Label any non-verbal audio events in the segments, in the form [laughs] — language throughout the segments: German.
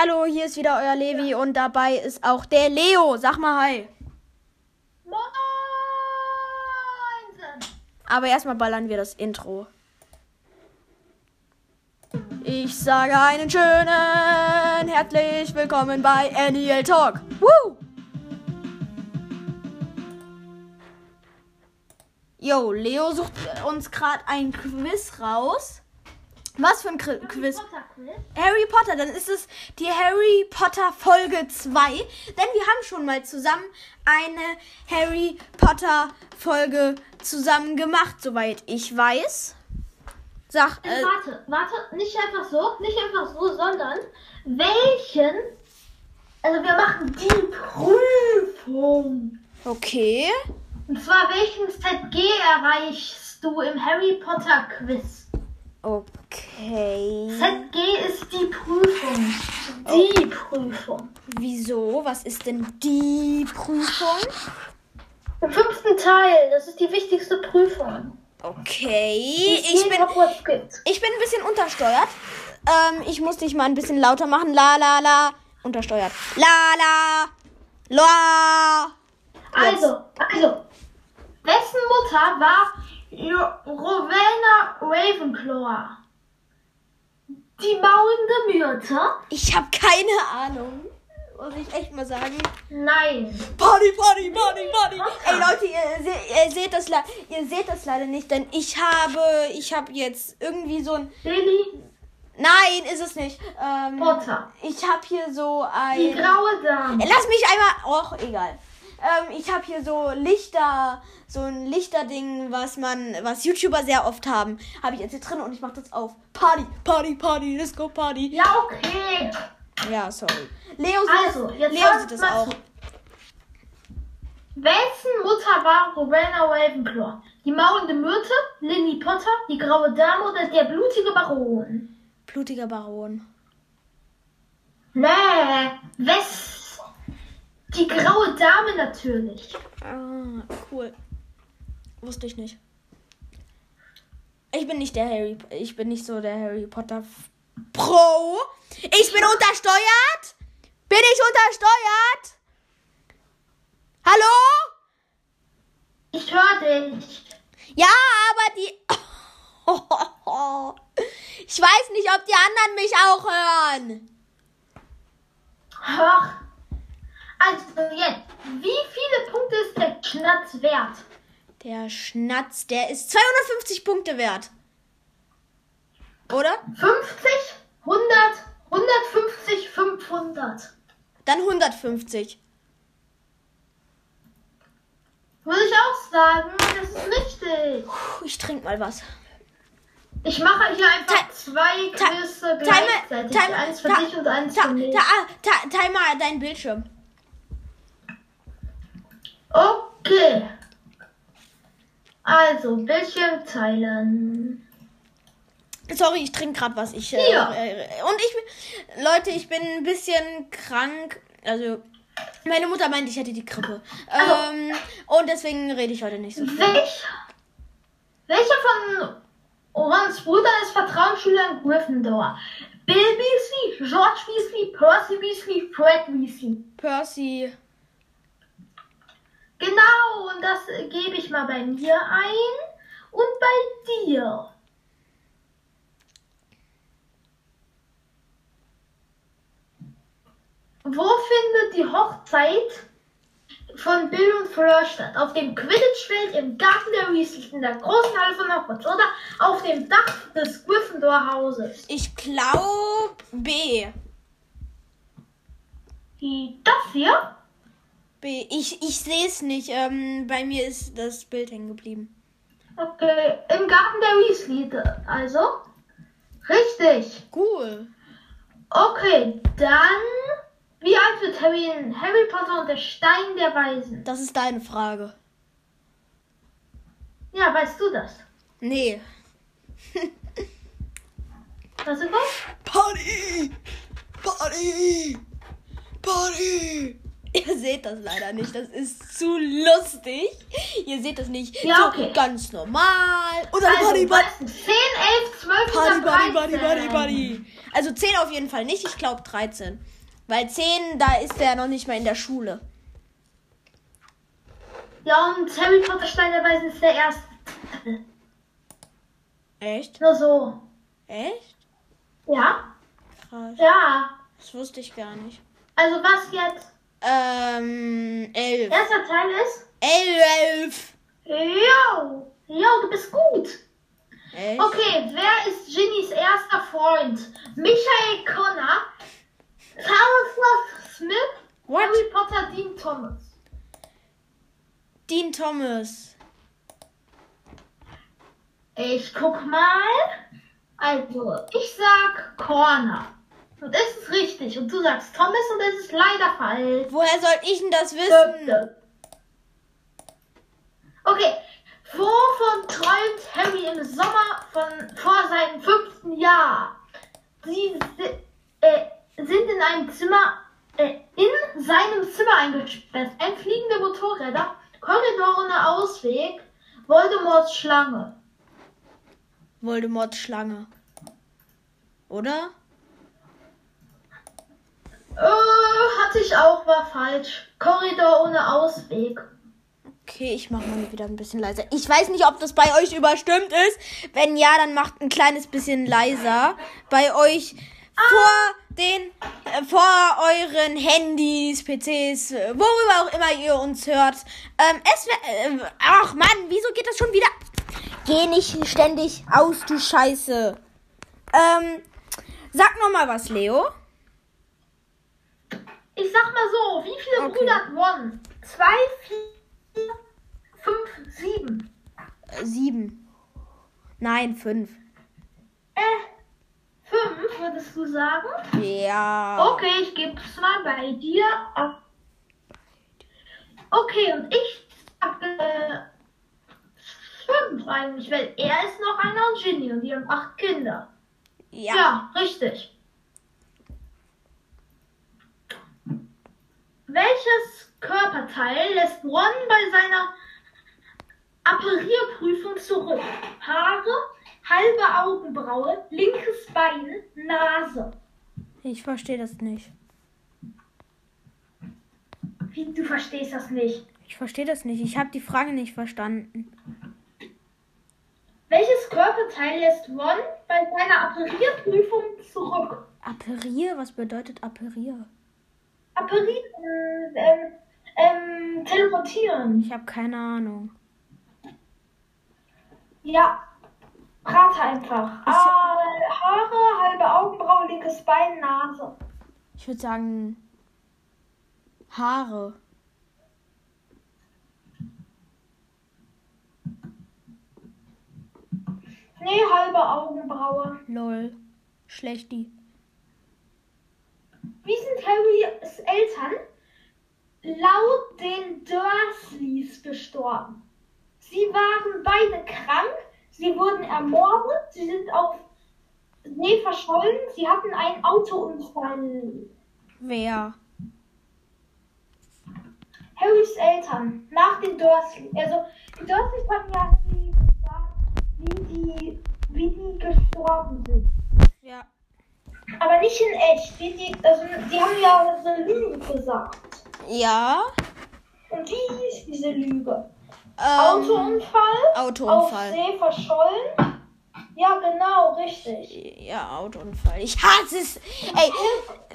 Hallo, hier ist wieder euer Levi und dabei ist auch der Leo. Sag mal hi. Moin! Aber erstmal ballern wir das Intro. Ich sage einen schönen herzlich willkommen bei NEL Talk. Woo! Yo, Leo sucht uns gerade ein Quiz raus. Was für ein Qu- Quiz? Potter Quiz. Harry Potter, dann ist es die Harry Potter Folge 2. Denn wir haben schon mal zusammen eine Harry Potter Folge zusammen gemacht, soweit ich weiß. Sag, äh, warte, warte, nicht einfach so, nicht einfach so, sondern welchen, also wir machen die Prüfung. okay. Und zwar welchen ZG erreichst du im Harry Potter Quiz? Okay. ZG ist die Prüfung. Die Prüfung. Wieso? Was ist denn die Prüfung? Im fünften Teil, das ist die wichtigste Prüfung. Okay. Ich in bin, ich bin ein bisschen untersteuert. Ähm, ich muss dich mal ein bisschen lauter machen. La la la. Untersteuert. La la. La. Jetzt. Also, also, wessen Mutter war Rowena Ravenclaw? Die maulende Myrte? Ich habe keine Ahnung. Muss ich echt mal sagen. Nein. Party, Party, Party, Party. Ey Leute, ihr, se ihr, seht das ihr seht das leider nicht, denn ich habe, ich habe jetzt irgendwie so ein, Lily nein, ist es nicht. Ähm, Potter. ich habe hier so Die ein, graue Dame. lass mich einmal, och, egal. Ähm, ich habe hier so Lichter, so ein Lichterding, was man, was YouTuber sehr oft haben, habe ich jetzt hier drin und ich mache das auf. Party, Party, Party, let's go Party. Ja, okay. Ja, sorry. Leo sieht, Also, das, jetzt Leo sieht das auch. Wessen Mutter war Rowena Ravenclaw? Die maulende Myrte, Lily Potter, die graue Dame oder der blutige Baron? Blutiger Baron. Nee, Wes. Die graue Dame natürlich. Ah, cool. Wusste ich nicht. Ich bin nicht der Harry. Ich bin nicht so der Harry Potter Pro. Ich bin untersteuert. Bin ich untersteuert? Hallo? Ich höre dich. Ja, aber die. [laughs] Ich weiß nicht, ob die anderen mich auch hören. Ach. Also jetzt, wie viele Punkte ist der Schnatz wert? Der Schnatz, der ist 250 Punkte wert. Oder? 50, 100, 150, 500. Dann 150. Würde ich auch sagen, das ist richtig. Puh, Ich trinke mal was. Ich mache hier einfach zwei Quizze Timer- gleichzeitig. Timer- eins für dich und eins für mich. ah, mal deinen Bildschirm. Okay. Also, Bildschirm teilen. Sorry, ich trinke gerade was. Ich, äh, Ja. äh, und ich Leute, ich bin ein bisschen krank. Also, meine Mutter meint, ich hätte die Grippe. Ähm, und deswegen rede ich heute nicht so viel. Welch, welcher von Orans Brüdern ist Vertrauensschüler in Gryffindor? Bill Weasley, George Weasley, Percy Weasley, Fred Weasley. Percy. Genau, und das gebe ich mal bei mir ein und bei dir. Wo findet die Hochzeit von Bill und Fleur statt? Auf dem Quidditch-Feld, im Garten der Weasleys, in der großen Halle von Hogwarts oder auf dem Dach des Gryffindor-Hauses? Ich glaube B. Das hier? B. Ich, ich sehe es nicht. Ähm, bei mir ist das Bild hängen geblieben. Okay, im Garten der Weasley, also? Richtig. Cool. Okay, dann. Wie alt wird Harry in Harry Potter und der Stein der Weisen? Das ist deine Frage. Ja, weißt du das? Nee. [laughs] Was ist das? Party! Party! Party! Ihr seht das leider nicht. Das ist zu lustig. Ihr seht das nicht. Ja, so okay. ganz normal. Und dann Also, Buddy, Buddy, was ist 10, 11, 12 Buddy, oder Buddy, 13? Buddy, Buddy, Buddy. Also 10 auf jeden Fall nicht. Ich glaube 13. Weil 10, da ist der noch nicht mal in der Schule. Ja, und Harry Potter Stein der Weisen ist der erste. Echt? Nur so. Echt? Ja? Krass. Ja. Das wusste ich gar nicht. Also was jetzt? Ähm, 11. Erster Teil ist? 11. Jo. Jo, du bist gut. Echt? Okay, wer ist Ginnys erster Freund? Michael Connor, Carlos Smith, What? Harry Potter, Dean Thomas. Dean Thomas. Ich guck mal. Also, ich sag Corner. Und es ist richtig. Und du sagst Thomas und es ist leider falsch. Woher soll ich denn das wissen? Okay. Wovon träumt Harry im Sommer von vor seinem fünften Jahr? Sie si- äh, sind in einem Zimmer, äh, in seinem Zimmer eingesperrt. Ein fliegender Motorräder, Korridor ohne Ausweg, Voldemorts Schlange. Voldemorts Schlange. Oder? Äh, hatte ich auch, war falsch. Korridor ohne Ausweg. Okay, ich mache mal wieder ein bisschen leiser. Ich weiß nicht, ob das bei euch überstimmt ist. Wenn ja, dann macht ein kleines bisschen leiser. Bei euch vor den, äh, vor euren Handys, PCs, worüber auch immer ihr uns hört. Ähm, es wär, äh, ach Mann, wieso geht das schon wieder? Geh nicht ständig aus, du Scheiße. Ähm, sag noch mal was, Leo. Ich sag mal so, wie viele Okay. Brüder hat Ron? Zwei, vier, fünf, sieben. Äh, sieben. Nein, fünf. Äh, fünf, würdest du sagen? Ja. Okay, ich geb's mal bei dir ab. Okay, und ich sag, äh, fünf eigentlich, weil er ist noch einer und Ginny und die haben acht Kinder. Ja. Ja, richtig. Welches Körperteil lässt Ron bei seiner Apparierprüfung zurück? Haare, halbe Augenbraue, linkes Bein, Nase. Ich verstehe das nicht. Wie, du verstehst das nicht. Ich verstehe das nicht. Ich habe die Frage nicht verstanden. Welches Körperteil lässt Ron bei seiner Apparierprüfung zurück? Apparier? Was bedeutet Apparier? Apparieren, ähm, ähm, teleportieren. Ich habe keine Ahnung. Ja, rate einfach. Ah, Haare, halbe Augenbraue, linkes Bein, Nase. Ich würde sagen Haare. Nee, halbe Augenbraue. Lol. Schlechti. Wie sind Harrys Eltern laut den Dursleys gestorben? Sie waren beide krank, sie wurden ermordet, sie sind auf See verschollen, sie hatten einen Autounfall. Wer? Harrys Eltern nach den Dursley. Also die Dursleys hatten ja gesagt, wie die, wie die gestorben sind. Ja. Aber nicht in echt. Wie die, also die haben ja eine Lüge gesagt. Ja. Und wie hieß diese Lüge? Ähm, Autounfall? Autounfall. Auf See verschollen? Ja, genau, richtig. Ja, Autounfall. Ich hasse es. Ey,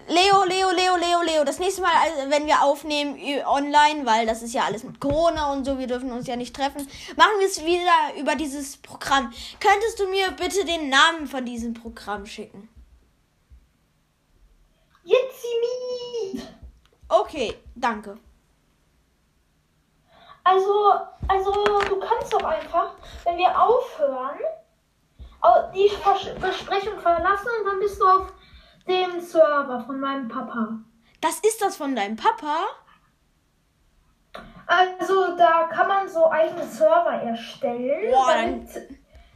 Leo, Leo, Leo, Leo, Leo. Das nächste Mal, also, wenn wir aufnehmen online, weil das ist ja alles mit Corona und so, wir dürfen uns ja nicht treffen, machen wir es wieder über dieses Programm. Könntest du mir bitte den Namen von diesem Programm schicken? Jetzt Meet. Okay, danke. Also, also du kannst doch einfach, wenn wir aufhören, au- die Besprechung verlassen und dann bist du auf dem Server von meinem Papa. Das ist das von deinem Papa? Also da kann man so eigene Server erstellen. Boah, damit,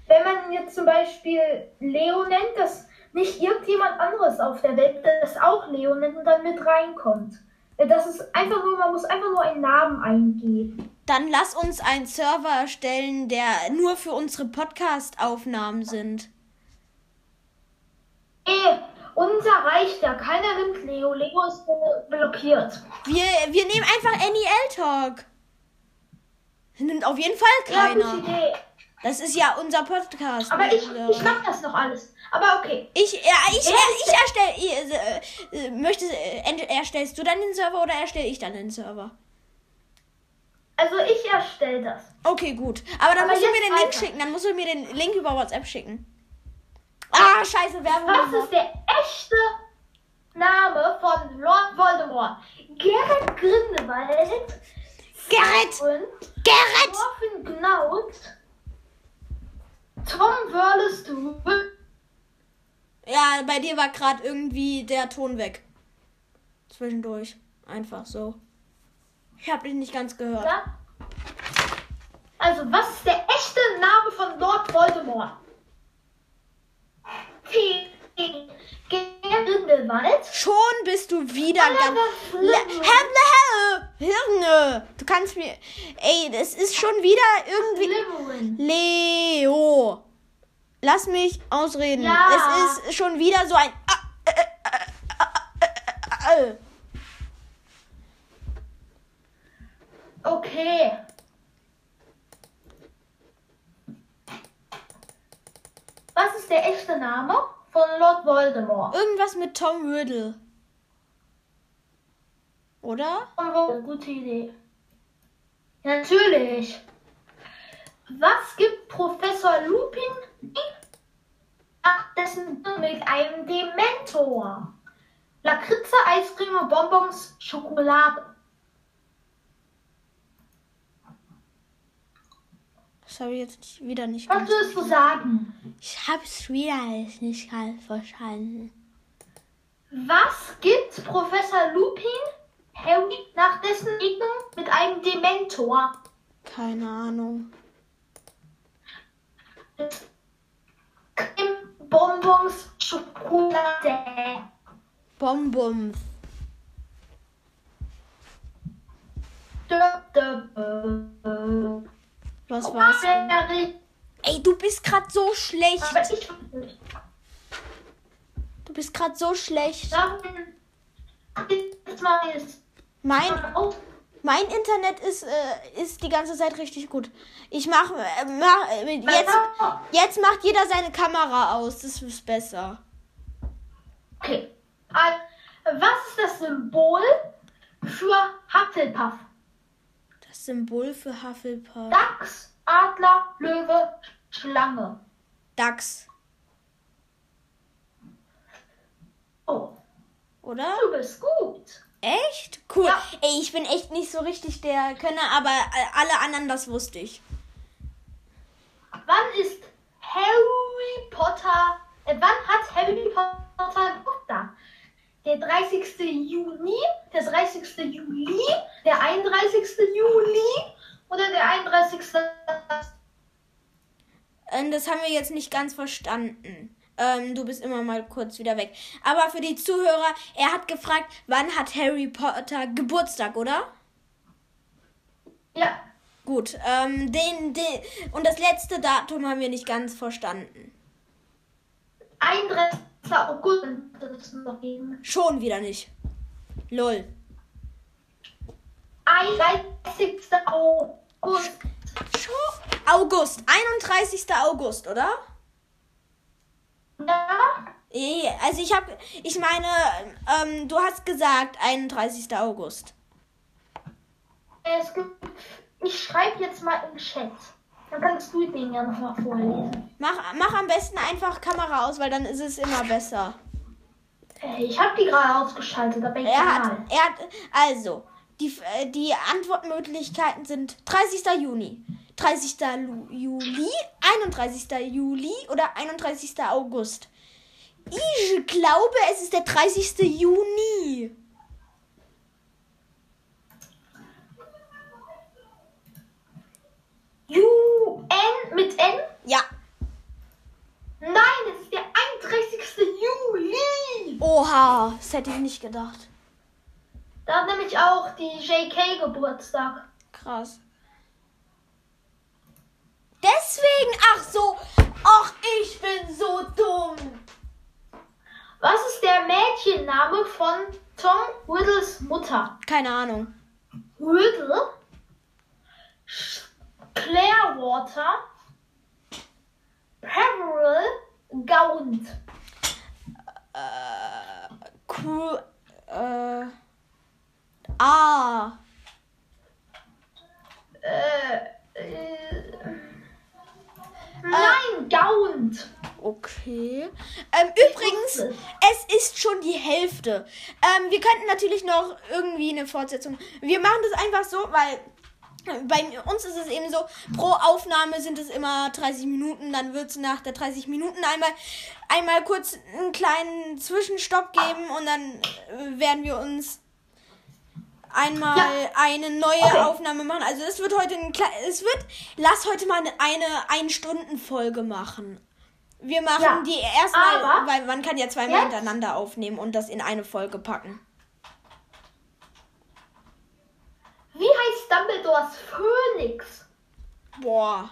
wenn man jetzt zum Beispiel Leo nennt, dass nicht irgendjemand anderes auf der Welt das auch Leo nennt und dann mit reinkommt. Das ist einfach nur, man muss einfach nur einen Namen eingeben. Dann lass uns einen Server erstellen, der nur für unsere Podcast-Aufnahmen sind. Ey, unser reicht ja. Keiner nimmt Leo. Leo ist blockiert. Wir, wir nehmen einfach NEL Talk. Nimmt auf jeden Fall Ja, keiner. Idee. Das ist ja unser Podcast. Aber ich, ich mach das noch alles. Aber okay. Ich, ja, ich, Ja, ich erstelle. Ich, äh, äh, möchtest, äh, erstellst du dann den Server oder erstelle ich dann den Server? Also ich erstelle das. Okay, gut. Aber dann Aber musst du mir den Link weiter. schicken. Dann musst du mir den Link über WhatsApp schicken. Ah, scheiße, Werbung. Was ist der echte Name von Lord Voldemort? Gerrit Grindelwald Gerrit! und Gerrit! Morphin Gnaut, Tom Wurlest Ja, bei dir war gerade irgendwie der Ton weg. Zwischendurch. Einfach so. Ich habe dich nicht ganz gehört. Ja? Also, was ist der echte Name von Lord Voldemort? T. Grindelwald. Schon bist du wieder ganz. Hä- Hirne! Du kannst mir. Ey, das ist schon wieder irgendwie. Slytherin. Leo! Lass mich ausreden. Ja. Es ist schon wieder so ein. Okay. Was ist der echte Name von Lord Voldemort? Irgendwas mit Tom Riddle. Oder? Gute Idee. Natürlich. Was gibt Professor Lupin nach dessen mit einem Dementor? Lakritze, Eiscreme, Bonbons, Schokolade. Das habe ich jetzt wieder nicht Was würdest du sagen? Ich habe es wieder nicht ganz verstanden. Was gibt Professor Lupin Harry nach dessen Begegnung mit einem Dementor? Keine Ahnung. Creme, Bonbons, Schokolade. Bonbons. Was war's denn? Ey, du bist gerade so schlecht. Du bist gerade so schlecht. Mal jetzt Mein, Internet ist, äh, ist die ganze Zeit richtig gut. Ich mach, äh, mach äh, jetzt, jetzt macht jeder seine Kamera aus. Das ist besser. Okay. Was ist das Symbol für Hufflepuff? Das Symbol für Hufflepuff. Dachs, Adler, Löwe, Schlange. Dachs, Oh, oder? du bist gut. Echt? Cool. Ja. Ey, ich bin echt nicht so richtig der Könner, aber äh, alle anderen, das wusste ich. Wann ist Harry Potter, äh, wann hat Harry Potter Geburtstag? Der 30. Juni, der 30. Juli, der 31. Juli oder der 31. Ähm, das haben wir jetzt nicht ganz verstanden. Ähm, du bist immer mal kurz wieder weg. Aber für die Zuhörer, er hat gefragt, wann hat Harry Potter Geburtstag, oder? Ja, Gut, ähm, den, den, und das letzte Datum haben wir nicht ganz verstanden. 31. August es noch geben. Schon wieder nicht. Lol. 31. August. Schon? August, 31. August, oder? Ja, Eh, Also ich habe, ich meine, ähm, du hast gesagt 31. August. es gibt, ich schreibe jetzt mal im Chat. Dann kannst du den ja nochmal vorlesen. Mach, mach am besten einfach Kamera aus, weil dann ist es immer besser. Äh, Ich habe die gerade ausgeschaltet, aber Er hat, er hat, also, die, äh, die Antwortmöglichkeiten sind 30. Juni, 30. Lu- Juli, 31. Juli oder 31. August. Ich glaube, es ist der 30. Juni. UN mit N? Ja. Nein, es ist der 31. Juli. Oha, das hätte ich nicht gedacht. Da hat nämlich auch die JK Geburtstag. Krass. Deswegen, ach so, ach, ich bin so dumm. Was ist der Mädchenname von Tom Riddles Mutter? Keine Ahnung. Riddle, Clearwater, Peveril, Gaunt. Äh, Cru äh, ah, Äh, äh, nein, Gaunt. okay. Ähm, übrigens, es ist schon die Hälfte. Ähm, wir könnten natürlich noch irgendwie eine Fortsetzung. Wir machen das einfach so, weil bei uns ist es eben so, pro Aufnahme sind es immer 30 Minuten, dann wird es nach der 30 Minuten einmal, einmal kurz einen kleinen Zwischenstopp geben und dann äh, werden wir uns einmal Ja. eine neue Okay. Aufnahme machen. Also es wird heute ein kle- es wird, lass heute mal eine, eine Ein-Stunden-Folge machen. Wir machen Ja, die erstmal, aber weil man kann ja zweimal jetzt- hintereinander aufnehmen und das in eine Folge packen. Wie heißt Dumbledores Phönix? Boah.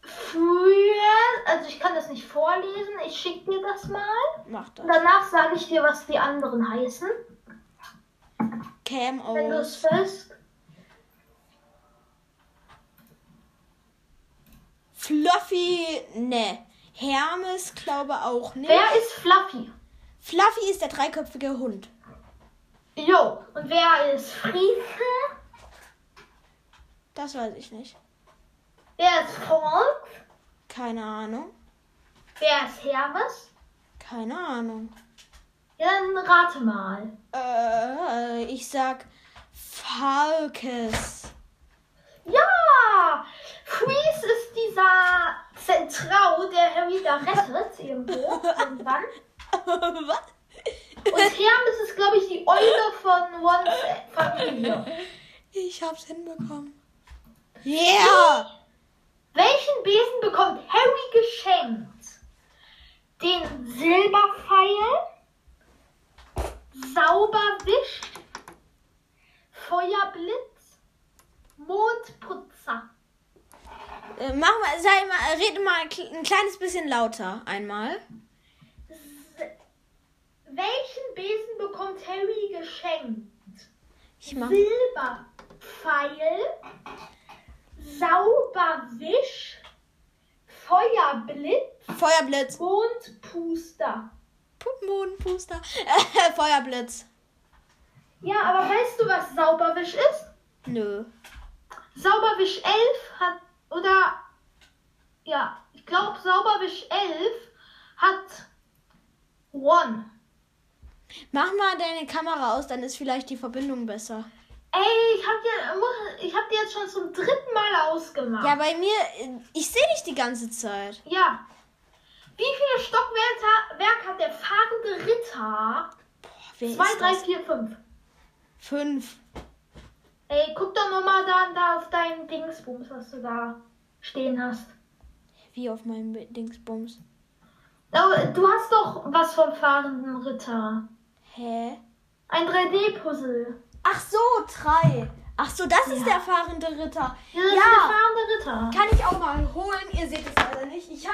Früher, also ich kann das nicht vorlesen, ich schicke dir das mal. Mach das. Danach sage ich dir, was die anderen heißen. Cam Wenn du es aus. willst. Fluffy, ne. Hermes glaube auch nicht. Wer ist Fluffy? Fluffy ist der dreiköpfige Hund. Jo. Und wer ist Friese? Das weiß ich nicht. Wer ist Falk? Keine Ahnung. Wer ist Hermes? Keine Ahnung. Ja, dann rate mal. Äh, ich sag Falkes. Ja! Freeze ist dieser Zentrau, der Harry da rettet, irgendwo, [laughs] irgendwann. Was? Und Hermes ist, glaube ich, die Eule von Ones Familie. Ich hab's hinbekommen. Yeah! Welchen Besen bekommt Harry geschenkt? Den Silberpfeil, Sauberwisch, Feuerblitz, Mondputzer. Äh, mach mal, sei mal, rede mal ein kleines bisschen lauter einmal. Welchen Besen bekommt Harry geschenkt? Ich mach. Silberpfeil, Sauberwisch, Feuerblitz, Feuerblitz. Mondpuster. Puppenbodenpuster. Äh, [laughs] Feuerblitz. Ja, aber weißt du, was Sauberwisch ist? Nö. Sauberwisch 11 hat, oder, ja, ich glaube, Sauberwisch 11 hat One. Mach mal deine Kamera aus, dann ist vielleicht die Verbindung besser. Ey, ich hab dir, ich hab dir jetzt schon zum dritten Mal ausgemacht. Ja, bei mir, ich sehe dich die ganze Zeit. Ja. Wie viele Stockwerke Werk hat der fahrende Ritter? Wer 2, ist 3, das? 4, 5. Fünf. Ey, guck doch nur mal da, da auf deinen Dingsbums, was du da stehen hast. Wie auf meinem Dingsbums. Da- Du hast doch was vom fahrenden Ritter. Hä? Ein 3D-Puzzle. Ach so, drei. Ach so, das ist Ja. der fahrende Ritter. Ja, das ist Ja. der fahrende Ritter. Kann ich auch mal holen. Ihr seht es leider nicht. Ich habe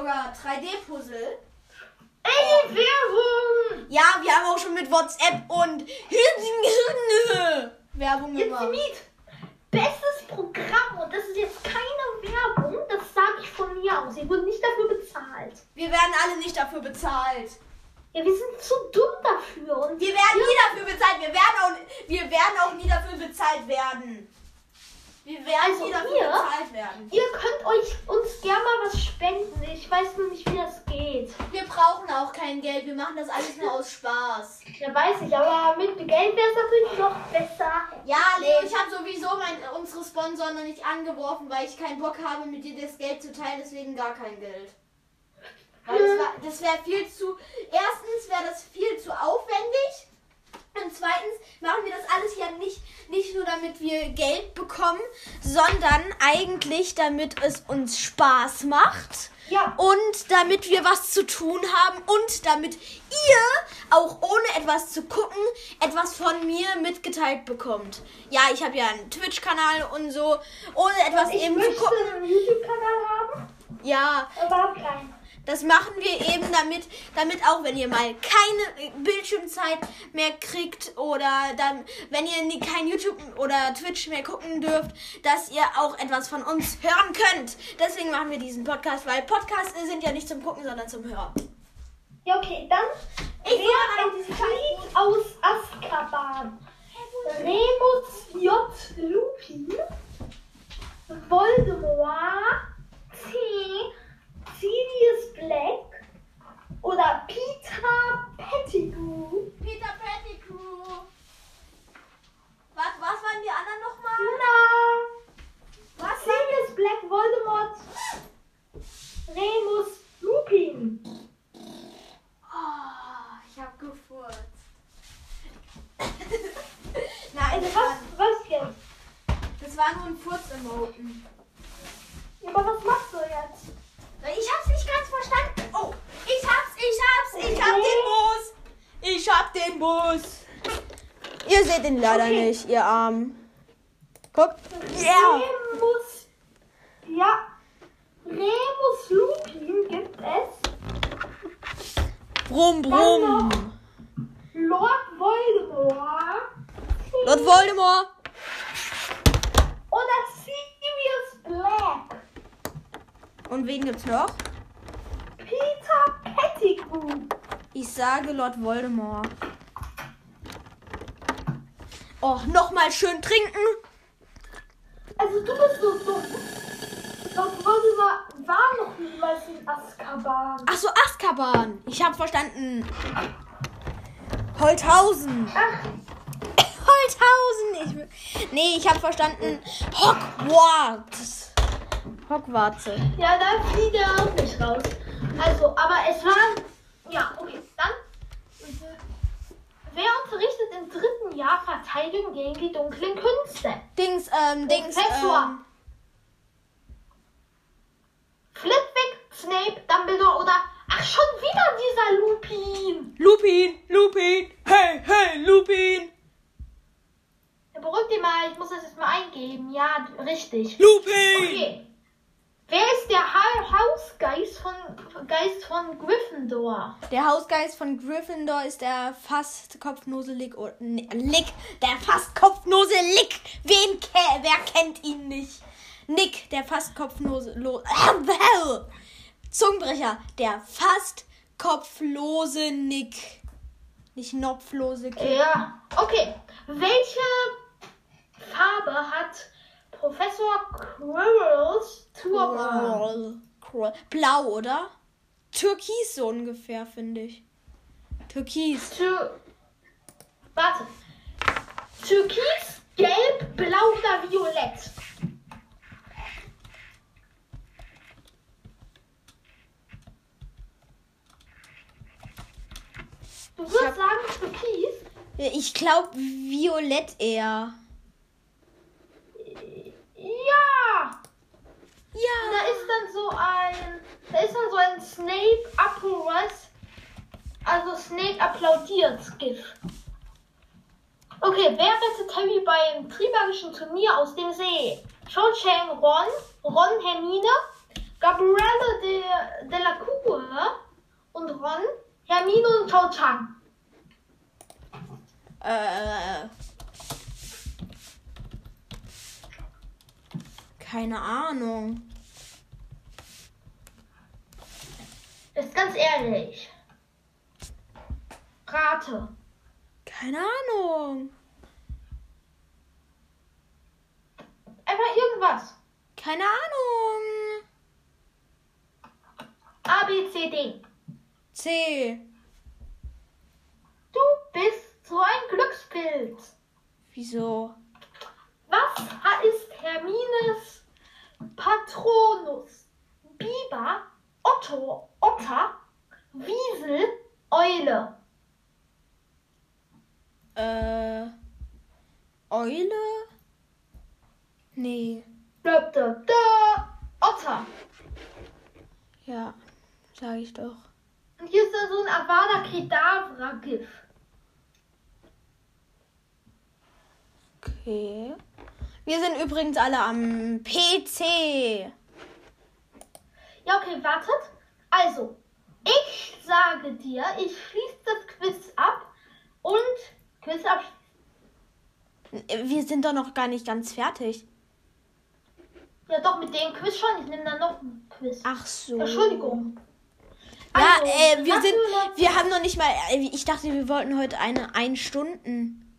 Ravensburger 3D-Puzzle. Ey, Werbung! Ja, wir haben auch schon mit WhatsApp und Werbung Jetzt gemacht. Meet. Bestes Programm und das ist jetzt keine Werbung, das sage ich von mir aus. Ihr wurdet nicht dafür bezahlt. Wir werden alle nicht dafür bezahlt. Ja, wir sind zu dumm dafür und Wir werden nie dafür bezahlt. Wir werden auch, wir werden auch nie dafür bezahlt werden. Wir werden Also nie dafür ihr? bezahlt werden. ihr könnt euch uns gerne mal was spenden. Ich weiß nur nicht, wie das geht. Wir brauchen auch kein Geld. Wir machen das alles nur aus Spaß. Ja, weiß ich, aber mit Geld wäre es natürlich noch besser. Ja, Leo, ich habe sowieso mein, unsere Sponsoren noch nicht angeworfen, weil ich keinen Bock habe, mit dir das Geld zu teilen. Deswegen gar kein Geld. Weil das, [laughs] war- das wäre viel zu. Erstens wäre das viel zu aufwendig. Und zweitens machen wir das alles ja nicht, nicht nur damit wir Geld bekommen, sondern eigentlich damit es uns Spaß macht. Ja. Und damit wir was zu tun haben und damit ihr auch ohne etwas zu gucken, etwas von mir mitgeteilt bekommt. Ja, ich habe ja einen Twitch-Kanal und so, ohne etwas Ich eben zu gucken. einen YouTube-Kanal haben, Ja, aber hab keinen. Das machen wir eben damit, damit auch wenn ihr mal keine Bildschirmzeit mehr kriegt oder dann, wenn ihr nie- kein YouTube oder Twitch mehr gucken dürft, dass ihr auch etwas von uns hören könnt. Deswegen machen wir diesen Podcast, weil Podcasts sind ja nicht zum Gucken, sondern zum Hören. Ja, okay, dann. Ich Wer entflieht aus Azkaban? Remus J. Lupin, Voldemort, C. Sirius Black oder Peter Pettigrew? Peter Pettigrew. Was, was waren die anderen nochmal? Na, was Sirius Black, Voldemort, Remus Lupin. Oh, ich hab gefurzt. Nein, Also das was, war, was jetzt? das war nur ein Furz-Emoten. Ja, aber was machst du jetzt? Ich hab's nicht ganz verstanden. Oh, ich hab's, ich hab's, ich hab den Bus. Ich hab den Bus. Ihr seht ihn leider Okay. nicht, ihr Arm. Guckt. Ja. Remus, ja, Remus Lupin gibt es. Brumm, brumm. Lord Voldemort Lord Voldemort. oder Sirius Black. Und wen gibt's noch? Peter Pettigrew. Ich sage Lord Voldemort. Nochmal schön trinken. Also du bist so dumm. Voldemort war noch niemals in Azkaban. Ach so, Azkaban. Ich hab verstanden. Holthausen. Ach, [laughs] Holthausen. Ich, nee, ich hab verstanden. Hogwarts. Hogwarts. ja, da fliegt er auch nicht raus. Also, aber es war. Im dritten Jahr Verteidigung gegen die dunklen Künste? Dings, ähm, Dings. Professor. Ähm, Flitwick, Snape, Dumbledore oder. Ach, schon wieder dieser Lupin! Lupin, Lupin. Hey, hey, Lupin. Beruhig dich mal, ich muss das jetzt mal eingeben. Ja, richtig. Lupin. Okay. Wer ist der ha Hausgeist von, Geist von Gryffindor? Der Hausgeist von Gryffindor ist der fast Kopfnose Lick. oder- nee, Lick. Der fast Kopfnose Lick. Wen ke Wer kennt ihn nicht? Nick, der fast Kopfnose. [laughs] Zungenbrecher. Der fast kopflose Nick. Nicht knopflose Kick. Ja. Okay. Welche Farbe hat Professor Quirrells Turban? Blau, oder? Türkis so ungefähr, finde ich. Türkis. Tür Warte. Türkis, Gelb, Blau oder Violett? Du würdest hab- sagen Türkis? Ich glaube Violett eher. Ja! Ja. Da ist dann so ein. Da ist dann so ein Snape Applause. Also Snape applaudiert GIF. Okay, wer rettet Harry beim Trimarischen Turnier aus dem See? Cho Chang Ron, Ron Hermine, Gabrielle de, de la Cour und Ron, Hermine und Cho Chang. Äh. Keine Ahnung. Ist ganz ehrlich. Rate. Keine Ahnung. Einfach irgendwas. Keine Ahnung. A, B, C, D. C. Du bist so ein Glückspilz. Wieso? Patronus, Biber, Otto, Otter, Wiesel, Eule. Äh, Eule? Nee. Da, da, da. Otter. Ja, sag ich doch. Und hier ist da so ein Avada Kedavra-Gift. Okay. Wir sind übrigens alle am PC. Ja, okay, wartet. Also, ich sage dir, ich schließe das Quiz ab und Quiz abschließen. Wir sind doch noch gar nicht ganz fertig. Ja, doch, mit dem Quiz schon. Ich nehme dann noch ein Quiz. Ach so. Entschuldigung. Ja, Also, äh, wir sind, wir haben noch nicht mal, äh, ich dachte, wir wollten heute eine ein Stunden.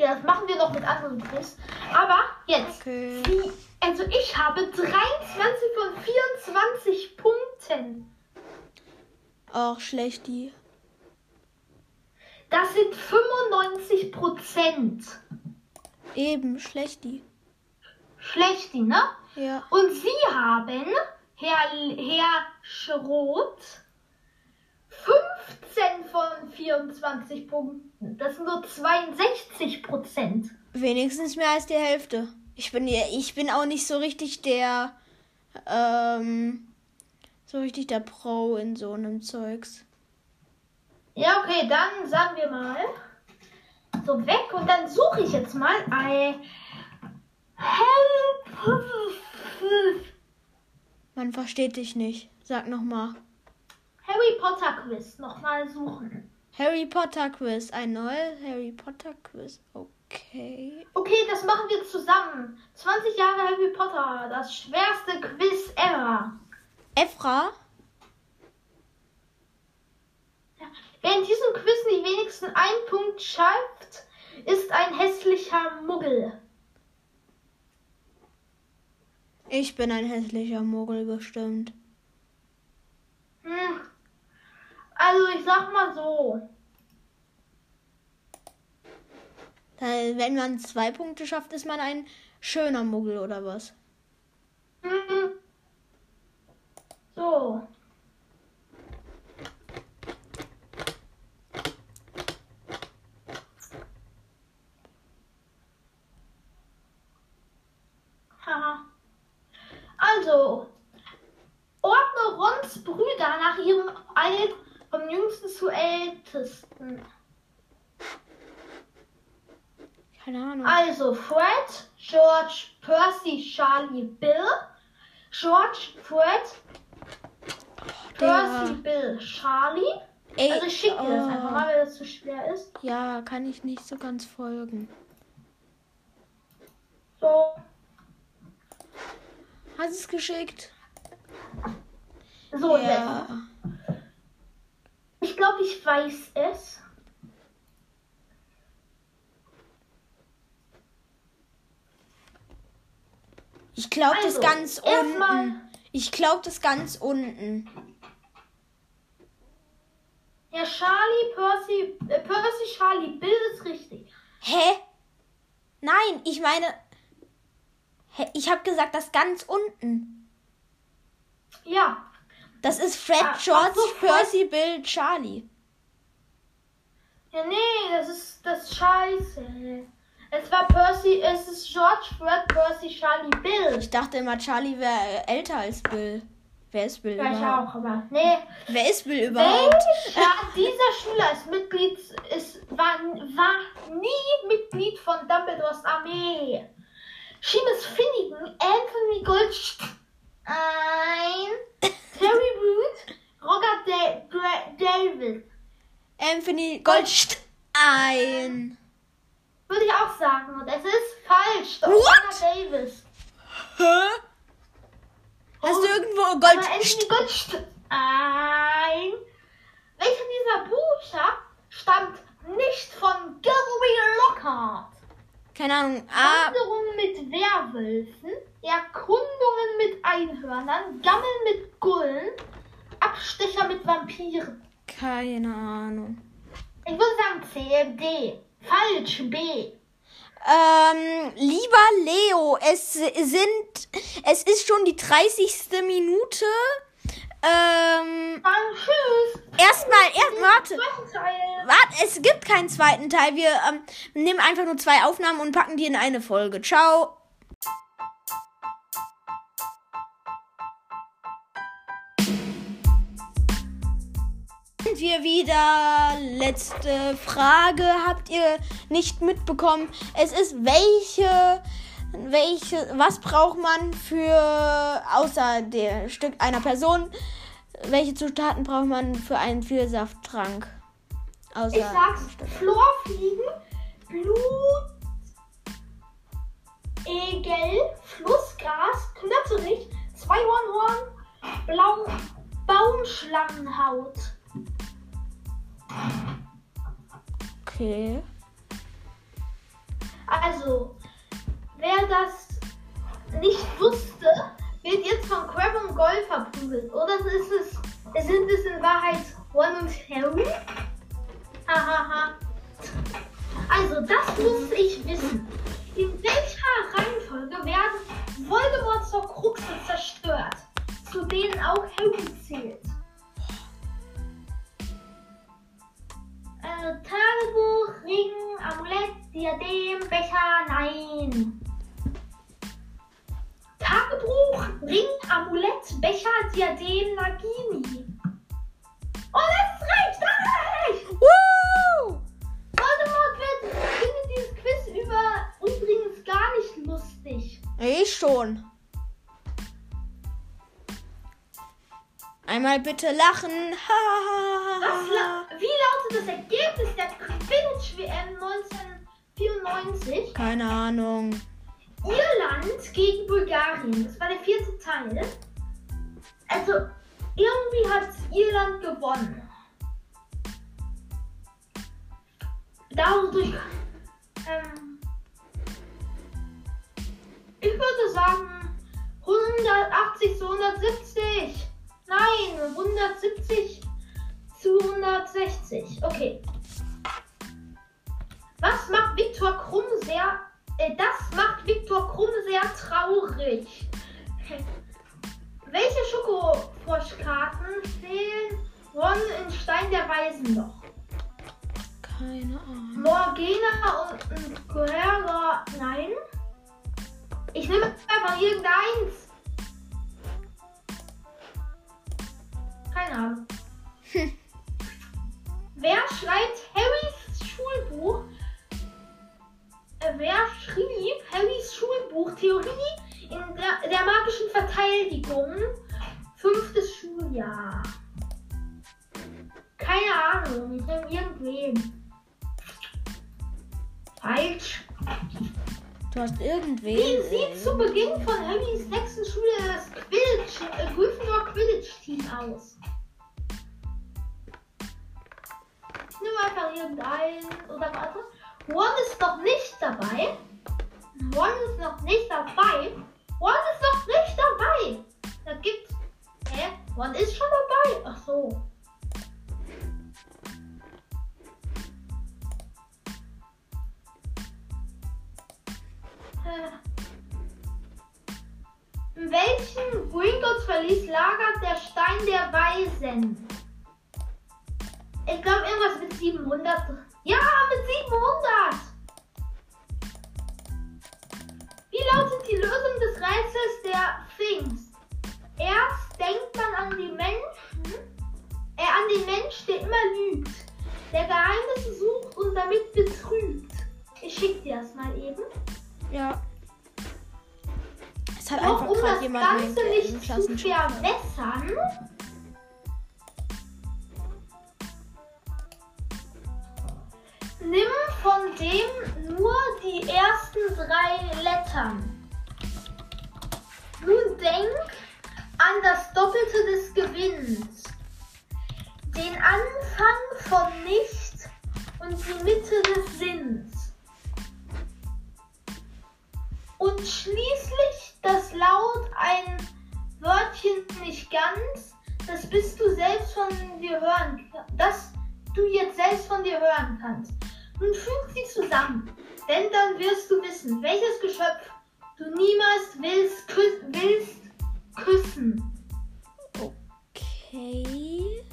Ja, das machen wir noch mit anderen Quiz. Aber jetzt. Okay. Wie, also ich habe 23 von 24 Punkten. Auch schlecht die. Das sind 95 Prozent. Eben schlecht die. Schlecht, ne? Ja. Und Sie haben, Herr, Herr Schroth, 15 von 24 Punkten. Das sind nur 62 Prozent. Wenigstens mehr als die Hälfte. Ich bin ja, ich bin auch nicht so richtig der, ähm, so richtig der Pro in so einem Zeugs. Ja, okay, dann sagen wir mal so weg und dann suche ich jetzt mal ein Help. Man versteht dich nicht. Sag noch mal. Harry Potter Quiz nochmal suchen. Harry Potter Quiz. Ein neues Harry Potter Quiz. Okay. Okay, das machen wir zusammen. 20 Jahre Harry Potter, das schwerste Quiz ever. Efra? Wer in diesem Quiz die wenigsten einen Punkt schafft, ist ein hässlicher Muggel. Ich bin ein hässlicher Muggel bestimmt. Hm. Also ich sag mal so. Da, wenn man zwei Punkte schafft, ist man ein schöner Muggel oder was? Hm. So. Haha. Also, ordne Rons Brüder nach ihrem Alter vom jüngsten zu ältesten. Keine Ahnung. Also Fred, George, Percy, Charlie, Bill. George, Fred, Percy, Der- Bill, Charlie. Ey, Also ich schicke dir das oh. einfach mal, weil das zu schwer ist. Ja, kann ich nicht so ganz folgen. So, Hast es geschickt? so ja. jetzt. Ich glaube, ich weiß es. Ich glaube das Also, ganz erstmal- unten. Ich glaube das ganz unten. Ja, Charlie, Percy, äh, Percy, Charlie, Bill ist richtig. Hä? Nein, ich meine. Hä? Ich habe gesagt, das ganz unten. Ja, Das ist Fred, Ah, George, so. Percy, Bill, Charlie. ja, nee, das ist das Scheiße. Es war Percy, es ist George, Fred, Percy, Charlie, Bill. Ich dachte immer, Charlie wäre älter als Bill. Wer ist Bill Ja, ich überhaupt? auch, aber nee. Wer ist Bill überhaupt? Welcher dieser Schüler ist Mitglied, ist, war, war nie Mitglied von Dumbledores Armee? Seamus Finnegan, Anthony Goldstein, Terry Root, Roger Da- Gra- Davis. Anthony Goldstein. Würde ich auch sagen. Und es ist falsch. What? Roger Davis. Hä? Hast Oh, du irgendwo Aber Gold... Anthony Goldstein. Welcher dieser Bücher stammt nicht von Gilderoy Lockhart? Keine Ahnung. Ah, Wanderungen mit Werwölfen, Erkundungen mit Einhörnern, Gammeln mit Gullen, Abstecher mit Vampiren. keine Ahnung. Ich würde sagen C, D. Falsch, B. Ähm, lieber Leo, es sind, es ist schon die 30. Minute. Ähm, Dann tschüss. erstmal, erst, warte, Zweiten Teil. warte, es gibt keinen zweiten Teil. Wir ähm, nehmen einfach nur zwei Aufnahmen und packen die in eine Folge. Ciao. wir wieder. Letzte Frage habt ihr nicht mitbekommen. Es ist welche, welche, was braucht man für, außer der Stück einer Person, welche Zutaten braucht man für einen Vielsafttrank? Außer Ich sag's, Chlorfliegen, Blut, Egel, Flussgras, Knötterich, Zweihornhorn, Blau, Baumschlangenhaut. Okay. Also, wer das nicht wusste, wird jetzt von Crab und Gold verprügelt. Oder ist es, sind es in Wahrheit Ron und Harry? Hahaha. also, das muss ich wissen. In welcher Reihenfolge werden Voldemorts Horcruxe zerstört, zu denen auch Harry zählt? Äh, Tagebuch, Ring, Amulett, Diadem, Becher, nein. Tagebuch, Ring, Amulett, Becher, Diadem, Nagini. Oh, das reicht, das reicht! Woo! Voldemort wird, findet dieses Quiz über übrigens gar nicht lustig. Ich schon. Einmal bitte lachen. La- wie lautet das Ergebnis der Quidditch-WM 1994? Keine Ahnung. Irland gegen Bulgarien. Das war der vierte Teil. Also, irgendwie hat Irland gewonnen. Dadurch. Ähm, ich würde sagen 180 zu 170. Nein, 170 zu 160. Okay. Was macht Viktor Krumm sehr. Äh, das macht Viktor Krumm sehr traurig. Welche Schokofroschkarten fehlen Ron in Stein der Weisen noch? Keine Ahnung. Morgana und Guerra, nein. Ich nehme einfach irgendeins. Keine Ahnung. Wer schreibt Harrys Schulbuch? Äh, Wer schrieb Harrys Schulbuch Theorie in der, der magischen Verteidigung? Fünftes Schuljahr. Keine Ahnung, ich nehme irgendwen. Falsch. Du hast irgendwen. Wie sieht zu Beginn von Harrys sechsten Schule das Quidditch, äh, Gryffindor Quidditch-Team aus? Ich nehme einfach irgendeinen. Oder warte. Ron ist noch nicht dabei. Ron ist noch nicht dabei. Ron ist noch nicht dabei. Da gibt's. Hä? Ron ist schon dabei. Ach so. In welchen Gringotts verließ lagert der Stein der Weisen? Ich glaube irgendwas mit 700. Ja, mit 700! Wie lautet die Lösung des Rätsels der Things? Erst denkt man an die Menschen, äh, an den Mensch, der immer lügt, der Geheimnisse sucht und damit betrügt. Ich schick dir das mal eben. Ja. Es hat Auch einfach um das jemand Ganze nicht zu Klassenschiff. verwässern. Von dem nur die ersten drei Lettern. Nun denk an das Doppelte des Gewinns. Den Anfang von Nicht und die Mitte des Sinns. Und schließlich das Laut ein Wörtchen nicht ganz, das bist du selbst von dir hören, das du jetzt selbst von dir hören kannst. Nun füg sie zusammen, denn dann wirst du wissen, welches Geschöpf du niemals willst, kü willst küssen. Okay.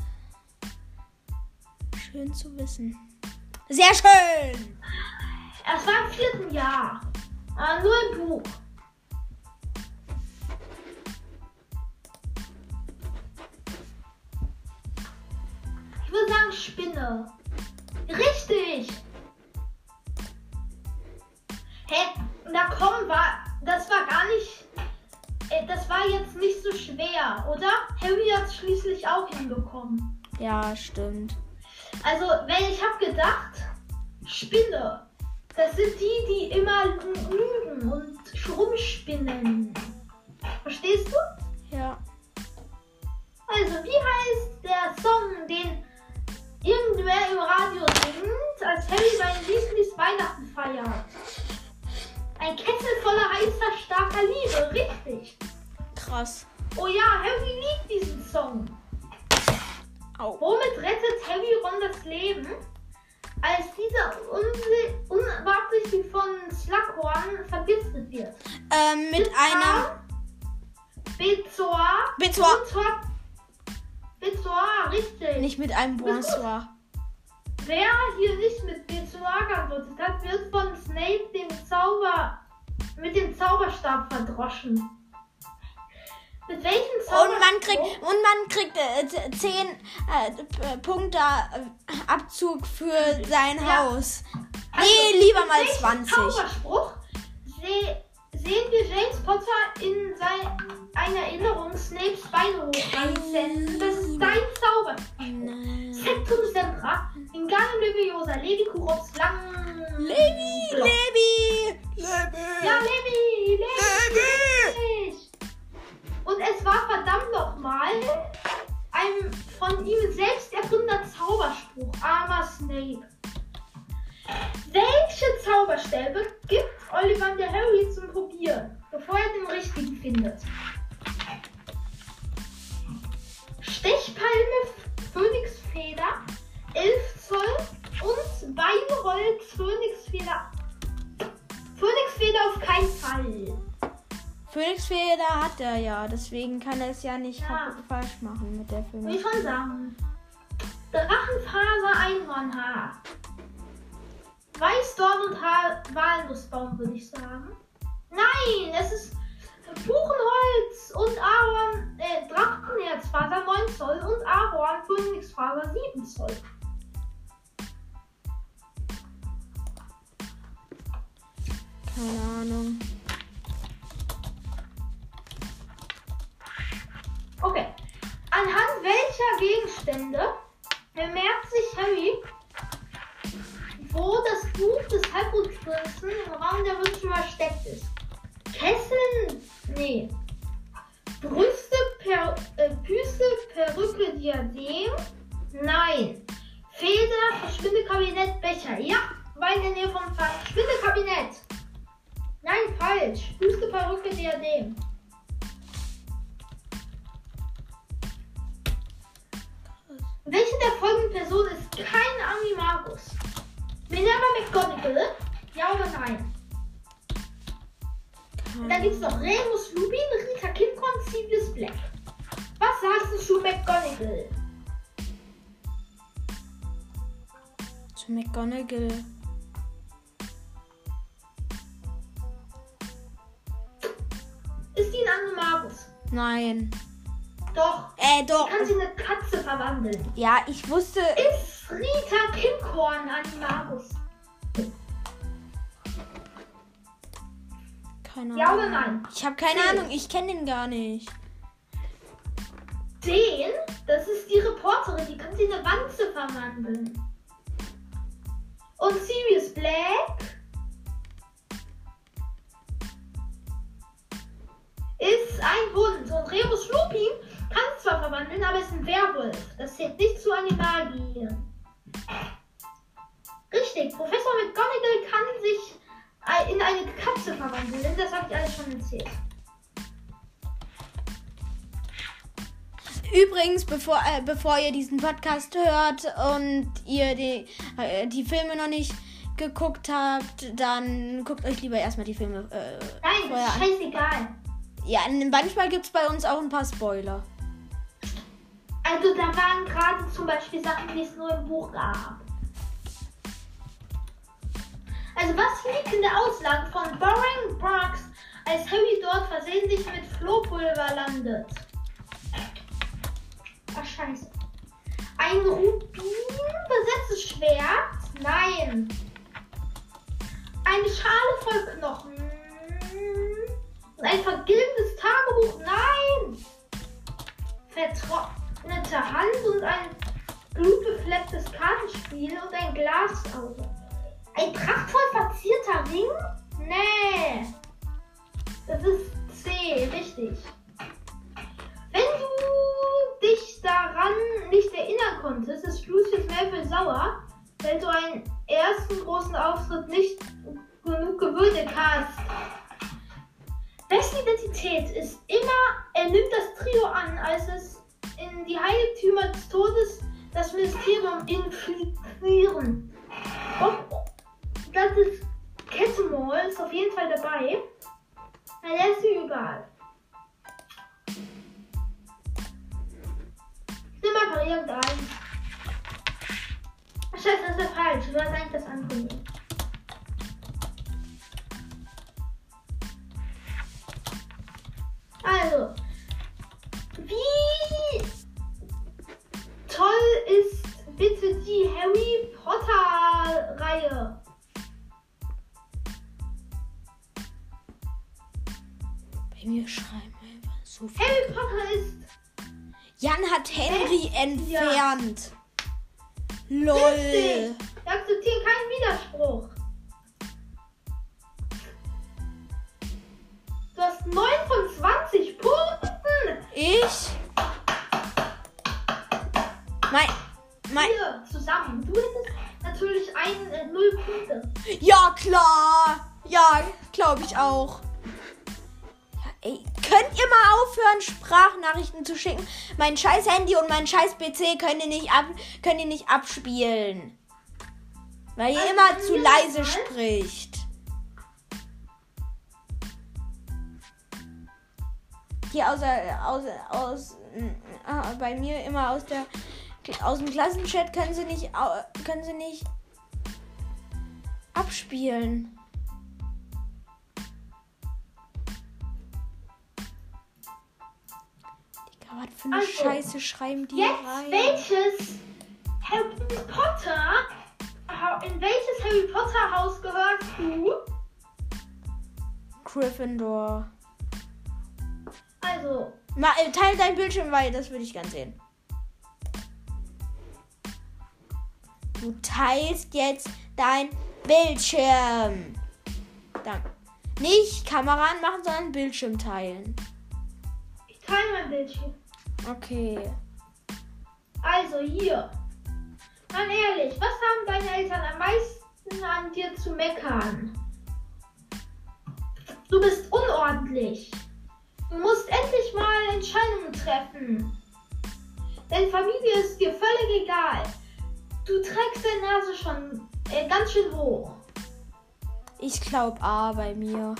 Schön zu wissen. Sehr schön! Es war im vierten Jahr, aber nur im Buch. Ich würde sagen, Spinne. Richtig. Hä? Na komm, war, das war gar nicht. Äh, das war jetzt nicht so schwer, oder? Harry hat es schließlich auch hinbekommen. Ja, stimmt. Also, wenn ich habe gedacht, Spinne, das sind die, die immer lügen und rumspinnen. Verstehst du? Ja. Also, wie heißt der Song, den irgendwer im Radio singt, als Harry sein Lieblingsweihnachten feiert? Ein Kessel voller heißer, starker Liebe, richtig. Krass. Oh ja, Harry liebt diesen Song. Au. Womit rettet Harry Ron das Leben, als dieser unabsichtlich von Slughorn vergiftet wird? Ähm, mit einer. Bezoar. Bezoar. Bezoar. Bezoar, richtig. Nicht mit einem Bonsoir. Wer hier nicht mit Bezoar geantwortet hat, wird von Snape dem Zauber mit dem Zauberstab verdroschen. Mit welchem Zauberstab? Und man kriegt, und man kriegt äh, 10 äh, P- Punkte äh, Abzug für sein Ja. Haus. Nee, lieber mit mal welchem 20. Zauberspruch seh, sehen wir James Potter in sein, einer Erinnerung Snapes Beine hochreißen. Das ist dein Zauber. Nein. Septum Sempra, Wingardium Leviosa, Levi Kurops, Lang... Levi, Block. Levi, Levi. Ja, Levi, Levi. Levi. Und es war verdammt nochmal ein von ihm selbst erfundener Zauberspruch. Armer Snape. Welche Zauberstäbe gibt Ollivander Harry zum Probieren, bevor er den richtigen findet? Stechpalme, Phönixfeder, 11 Zoll und Beinholz, Phönixfeder. Phönixfeder auf keinen Fall. Phönixfeder hat er ja, deswegen kann er es ja nicht Ja. falsch machen mit der Will ich Phönix. schon sagen. Drachenfaser, Einhornhaar. Weißdorn und Walnussbaum, würde ich sagen. Nein, es ist Buchenholz und Ahorn, äh, Drachenherzfaser 9 Zoll und Ahorn Phönixfaser 7 Zoll. Keine Ahnung. Okay. Anhand welcher Gegenstände ich kenne den gar nicht. Bevor, äh, bevor ihr diesen Podcast hört und ihr die, äh, die Filme noch nicht geguckt habt, dann guckt euch lieber erstmal die Filme äh, Nein, vorher ist an. scheißegal. Ja, manchmal gibt es bei uns auch ein paar Spoiler. Also da waren gerade zum Beispiel Sachen, die es nur im Buch gab. Also was liegt in der Auslage von Boring Parks, als Harry dort versehentlich mit Flohpulver landet? Ach scheiße. Ein Rubin besetztes Schwert? Nein. Eine Schale voll Knochen. Ein vergilbtes Tagebuch? Nein. Vertrocknete Hand und ein blutbeflecktes Kartenspiel und ein Glasauge. Ein prachtvoll verzierter Ring? Nee. Das ist C, richtig. Wenn du dich daran nicht erinnern konntest, ist Lucius Malfoy sauer, weil du einen ersten großen Auftritt nicht genug gewürdigt hast. Wessen Identität ist immer, er nimmt das Trio an, als es in die Heiligtümer des Todes das Ministerium infiltrieren. Das ist Kettemall, ist auf jeden Fall dabei. Er ist hier überall. Nehme einfach irgendeinen. Scheiße, das ist ja falsch. Du sollst eigentlich das andere nehmen. Also, wie toll ist bitte die Harry Potter Reihe? Bei mir schreiben einfach so viel. Harry Potter ist Jan hat Henry entfernt. Lol. richtig. Wir akzeptieren keinen Widerspruch. Du hast 9 von 20 Punkten. Ich. Mein. Mein. Hier zusammen. Du hättest natürlich ein, äh, 0 Punkte. Ja, klar. Ja, glaube ich auch. Ja, ey, könnt ihr mal aufhören, Sprachnachrichten zu schicken? Mein scheiß Handy und mein scheiß PC können ihr nicht, ab, können ihr nicht abspielen. Weil ihr Also immer zu leise spricht. Hier außer, aus, aus, äh, bei mir immer aus der, aus dem Klassenchat können sie nicht, können sie nicht abspielen. Was für eine Also, Scheiße schreiben die Jetzt rein? welches Harry Potter, in welches Harry Potter Haus gehörst du? Gryffindor. Also, Ma, äh, teil dein Bildschirm, weil das würde ich gern sehen. Du teilst jetzt dein Bildschirm. Danke. Nicht Kamera anmachen, sondern Bildschirm teilen. ich teile mein Bildschirm. Okay. Also hier. Mal ehrlich, was haben deine Eltern am meisten an dir zu meckern? Du bist unordentlich. Du musst endlich mal Entscheidungen treffen. Deine Familie ist dir völlig egal. Du trägst deine Nase schon äh, ganz schön hoch. Ich glaube A bei mir.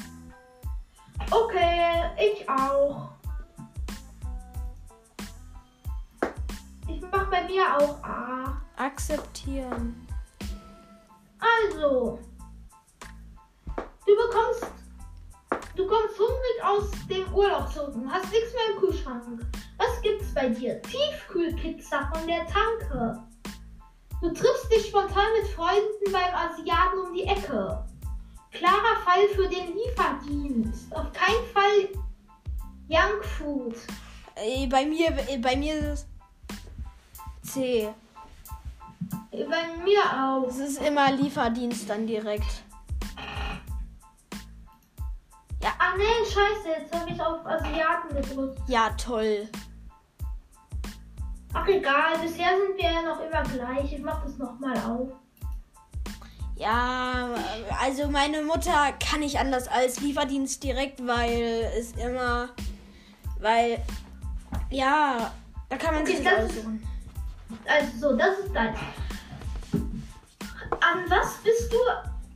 Okay, ich auch. Ich mach bei mir auch A. Akzeptieren. Also, du bekommst, du kommst hungrig aus dem Urlaub zurück und hast nichts mehr im Kühlschrank. Was gibt's bei dir? Tiefkühlpizza von der Tanke. Du triffst dich spontan mit Freunden beim Asiaten um die Ecke. Klarer Fall für den Lieferdienst. Auf keinen Fall Food. Äh, bei mir, bei mir ist es C. Bei mir auch. Es ist immer Lieferdienst dann direkt. Ah nee, scheiße, jetzt habe ich auf Asiaten gedrückt. Ja, toll. Ach egal, bisher sind wir ja noch immer gleich. Ich mach das nochmal auf. Ja, also meine Mutter kann nicht anders als Lieferdienst direkt, weil es immer, weil, ja, da kann man Okay, sich das aussuchen. Also so, das ist dein. An was bist du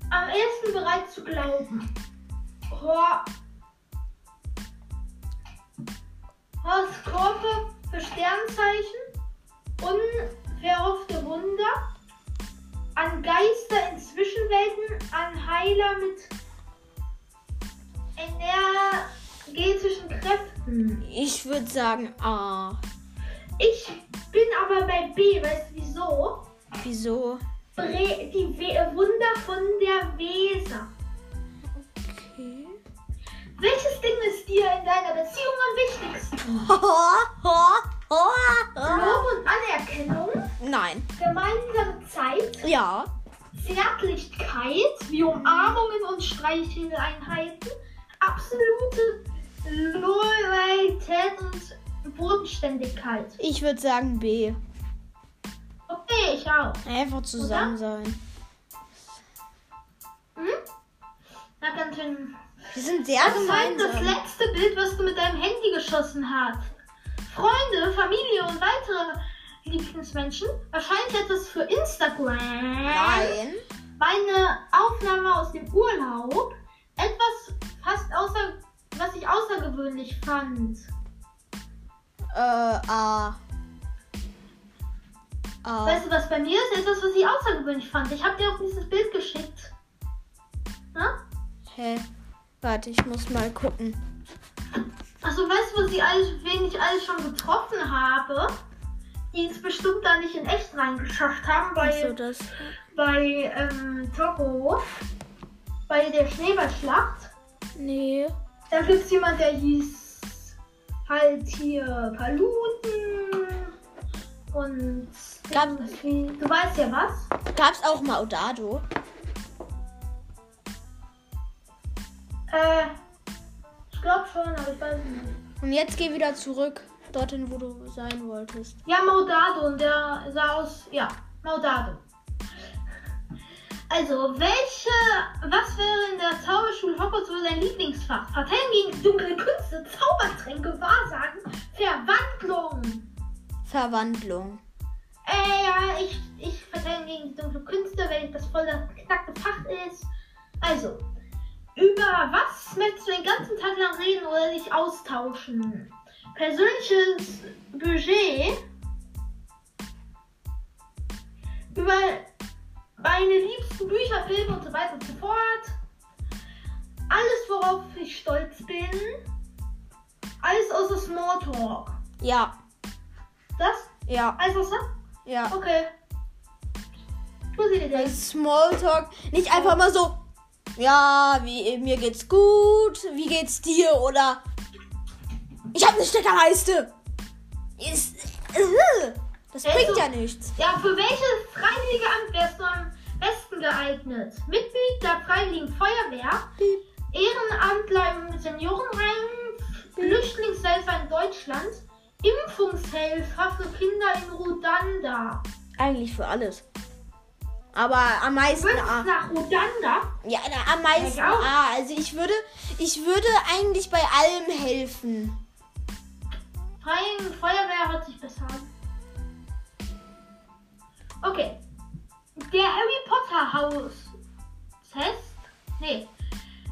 am ersten bereit zu glauben? Hor Horoskope für Sternzeichen, unverhoffte Wunder, an Geister in Zwischenwelten, an Heiler mit energetischen Kräften. Ich würde sagen A. Ich bin aber bei B, weißt du wieso? Wieso? Bre die We Wunder von der Weser. Okay. Welches Ding ist dir in deiner Beziehung am wichtigsten? Lob und Anerkennung, Nein. gemeinsame Zeit, Ja. Zärtlichkeit, wie Umarmungen und Streicheleinheiten, absolute Loyalität und Bodenständigkeit. Ich würde sagen B. Okay, ich auch. Einfach zusammen sein. Hm? Na, ganz schön. Wir sind sehr Das halt das gemeinsam. letzte Bild, was du mit deinem Handy geschossen hast. Freunde, Familie und weitere Lieblingsmenschen. Wahrscheinlich etwas für Instagram. Nein. Meine Aufnahme aus dem Urlaub. Etwas fast außer, was ich außergewöhnlich fand. Äh, A. A. Weißt du, was bei mir ist? Etwas, was ich außergewöhnlich fand. Ich habe dir auch dieses Bild geschickt. Na? Hä? Warte, ich muss mal gucken. Also weißt du, was ich alles, wen ich alles schon getroffen habe? Die es bestimmt da nicht in echt reingeschafft haben, bei, Achso, das. bei ähm, Togo. Bei der Schneeballschlacht. Nee. Da gibt es jemand, der hieß halt hier Paluten und Gab- du weißt ja was. Gab's auch Maudado? Äh, ich glaube schon, aber ich weiß es nicht. Und jetzt geh wieder zurück. Dorthin, wo du sein wolltest. Ja, Maudado und der sah aus, ja, Maudado. Also, welche, was wäre in der Zauberschule Hogwarts wohl dein Lieblingsfach? Parteien gegen dunkle Künste, Zaubertränke, Wahrsagen, Verwandlung. Verwandlung. Äh, ja, ich, ich verteidige gegen die dunkle Künste, weil das voll das geknackte Fach ist. Also, über was möchtest du den ganzen Tag lang reden oder dich austauschen? Persönliches Budget. Über meine liebsten Bücher, Filme und so weiter und so fort. Alles, worauf ich stolz bin. Alles außer Smalltalk. Ja. Das? Ja. Alles außer? Ja. Okay. Wo seht ihr das? Smalltalk nicht einfach mal so. Ja, wie, mir geht's gut. Wie geht's dir? Oder ich habe eine Steckerleiste. Ist, äh, das Also- bringt ja nichts. Ja, für welches freiwillige Amt wärst du am besten geeignet? Mitglied der Freiwilligen Feuerwehr, Ehrenamtler im Seniorenheim, Flüchtlingshelfer in Deutschland, Impfungshelfer für Kinder in Rwanda. Eigentlich für alles. Aber am meisten A. nach Rwanda? Ja, na, am meisten Ich auch. A. Also ich würde, ich würde eigentlich bei allem helfen. Freiwillige Feuerwehr hört sich besser an. Okay der Harry Potter Haus Test? Nee.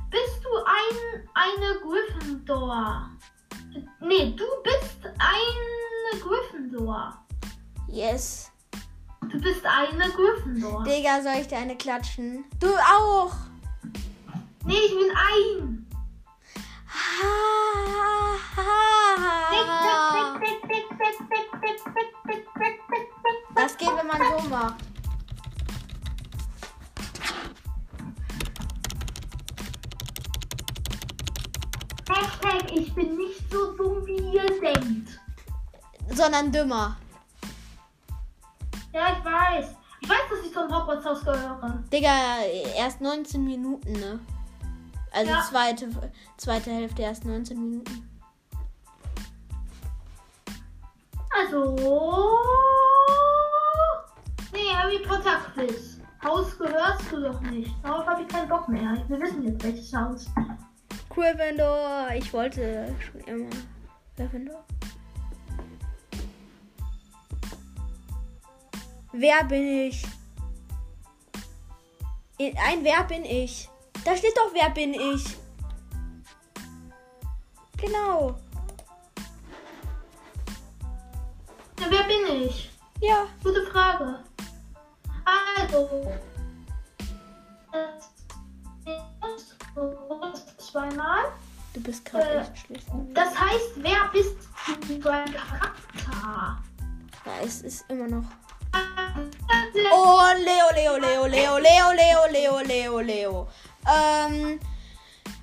Bist du ein eine Gryffindor? Nee, du bist eine Gryffindor. Yes. Du bist eine Gryffindor. Digga, soll ich dir eine klatschen? Du auch. Nee, ich bin ein. Ha, ha, ha. Das geht, wenn man so macht. Ich bin nicht so dumm, wie ihr denkt. Sondern dümmer. Ja, ich weiß. Ich weiß, dass ich zum Hogwarts Haus gehöre. Digga, erst 19 Minuten, ne? Also Ja. zweite, zweite Hälfte erst 19 Minuten. Also. Nee, Harry Potter Quiz. Haus gehörst du doch nicht. Darauf habe ich keinen Bock mehr. Wir wissen jetzt welches Haus. Gryffindor. Ich wollte schon immer Gryffindor. Wer bin ich? In- Ein Wer bin ich? Da steht doch, wer bin ich? Genau. Ja, wer bin ich? Ja. Gute Frage. Also. das- Zweimal. Du bist gerade Äh, echt schlecht. Das heißt, wer bist du für ein Charakter? Ja, es ist immer noch. Oh, Leo, Leo, Leo, Leo, Leo, Leo, Leo, Leo, Leo. Ähm,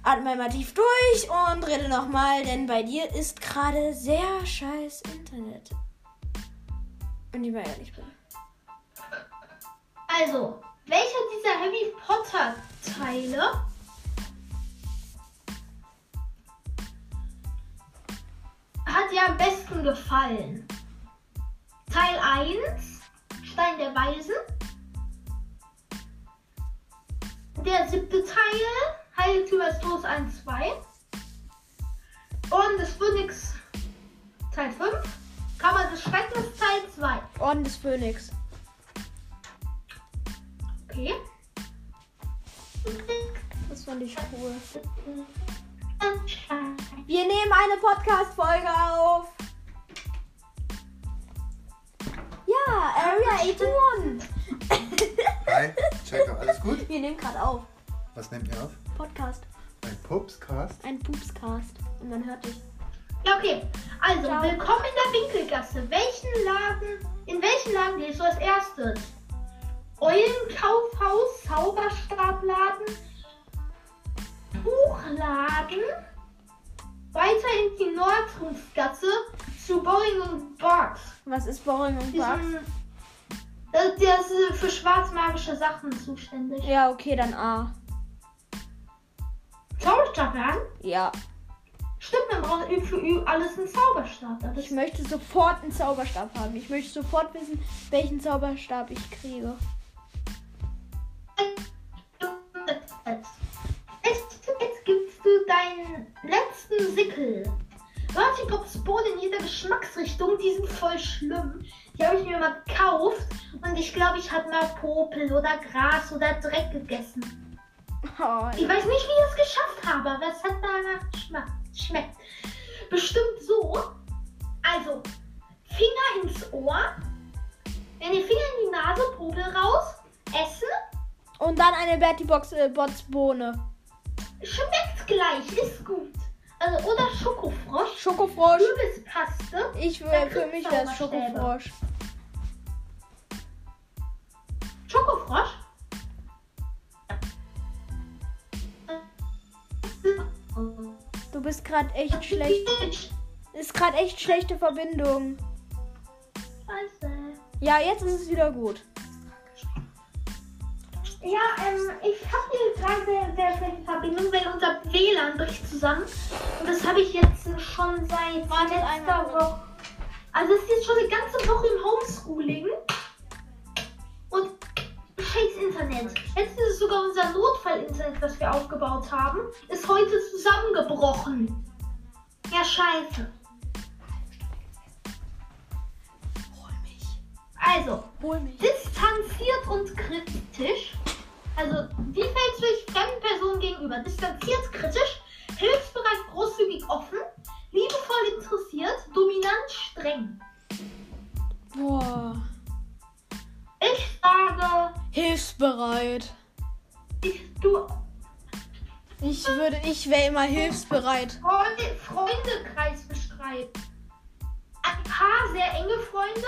atme mal tief durch und rede nochmal, denn bei dir ist gerade sehr scheiß Internet. Wenn ich mal ehrlich bin. Also, welcher dieser Harry Potter Teile hat dir am besten gefallen? Teil 1, Stein der Weisen. Der siebte Teil, Heiligtümer Todes 1, 2. Und des Phönix Teil 5. Kammer des Schreckens Teil 2. Orden des Phönix. Okay. Das fand ich cool. Wir nehmen eine Podcast-Folge auf. Ja, Area 81. Hi, Checker, alles gut? Wir nehmen gerade auf. Was nehmt ihr auf? Podcast. Ein Pupscast? Ein Pupscast. Und man hört dich. Ja, okay. Also, Ciao. willkommen in der Winkelgasse. Welchen Laden, in welchen Laden gehst du als erstes? Eulenkaufhaus, Zauberstabladen, Buchladen, weiter in die Nordrumsgasse zu Boring und Box. Was ist Boring und Bugs? Diesen, äh, der ist äh, für schwarzmagische Sachen zuständig. Ja, okay, dann A. Zauberstabladen? Ja. Stimmt, man braucht für Ü- alles einen Zauberstab. Das Ich möchte sofort einen Zauberstab haben. Ich möchte sofort wissen, welchen Zauberstab ich kriege. Jetzt, jetzt gibst du deinen letzten Sickel. Vertipops Bohnen in jeder Geschmacksrichtung, die sind voll schlimm. Die habe ich mir mal gekauft und ich glaube, ich habe mal Popel oder Gras oder Dreck gegessen. Oh, Ich weiß nicht, wie ich es geschafft habe, aber es hat danach geschmeckt. schmeckt. Bestimmt so. Also, Finger ins Ohr. Wenn die Finger in die Nase, Popel raus. Essen. Und dann eine Bertie Box äh, Bots Bohne. Schmeckt gleich, ist gut. Also, oder Schokofrosch. Schokofrosch. Kürbispaste. Ich will für mich Stäbe. Schokofrosch. Schokofrosch. Du bist gerade echt schlecht. Ist gerade echt schlechte Verbindung. Scheiße. Ja, jetzt ist es wieder gut. Ja, ähm, ich habe hier gerade sehr, sehr schlechte Verbindung, weil unser WLAN bricht zusammen. Und das habe ich jetzt schon seit Wartet letzter. Woche. Also es ist jetzt schon eine ganze Woche im Homeschooling. Und scheiß Internet. Jetzt ist es sogar unser Notfall-Internet, das wir aufgebaut haben, ist heute zusammengebrochen. Ja, scheiße. Hol mich. Also, Hol mich. distanziert und kritisch. Also, wie fällst du dich fremden Personen gegenüber? Distanziert, kritisch, hilfsbereit, großzügig, offen, liebevoll interessiert, dominant, streng. Boah. Ich sage, Hilfsbereit. ich, du, Ich würde, ich wäre immer hilfsbereit. Freunde, Freundekreis beschreiben. Ein paar sehr enge Freunde,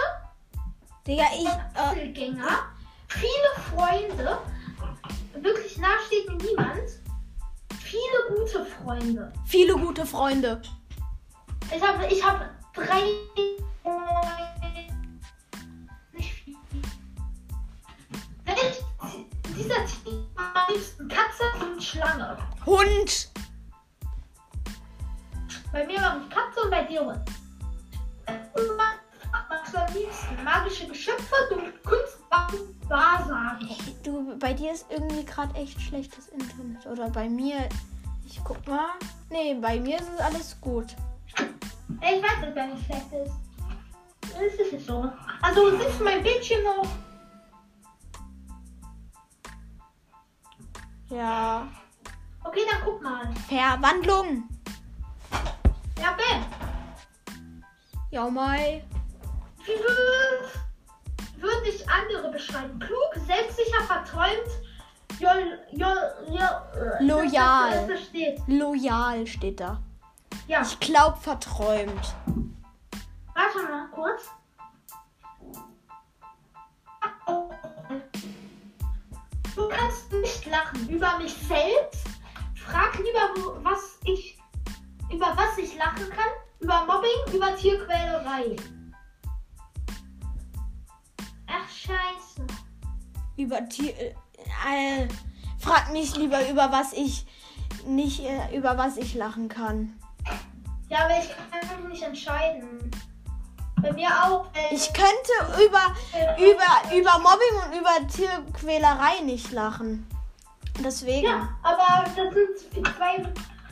Digga, ich. Äh, Einzelgänger, viele Freunde, wirklich nah steht mir niemand, viele gute Freunde. viele gute Freunde. Ich habe ich hab drei. Nicht viel. Welch dieser Team am liebsten Katze und Schlange? Hund. Bei mir mache ich Katze und bei dir Hund. Magst du am liebsten? Magische Geschöpfe, dunkle Kunst, Waffen, Wahrsagen. Du, bei dir ist irgendwie gerade echt schlechtes Internet. Oder bei mir. Ich guck mal. Nee, bei mir ist es alles gut. Ich weiß, dass deine schlecht ist. Das ist es so. Also, siehst du mein Bildschirm noch? Ja. Okay, dann guck mal. Verwandlung. Ja, Ben. Ja, Mai. Würde ich andere beschreiben? Klug, selbstsicher, verträumt, jol, jol, jol, loyal. Steht. Loyal steht da. Ja. Ich glaube verträumt. Warte mal kurz. Du kannst nicht lachen über mich selbst. Frag lieber, was ich über was ich lachen kann. Über Mobbing, über Tierquälerei scheiße. Über Tier. Äh, frag mich lieber, über was ich nicht, äh, über was ich lachen kann. Ja, aber ich kann mich nicht entscheiden. Bei mir auch. Äh, Ich könnte über, über, über Mobbing und über Tierquälerei nicht lachen. Deswegen. Ja, aber das sind zwei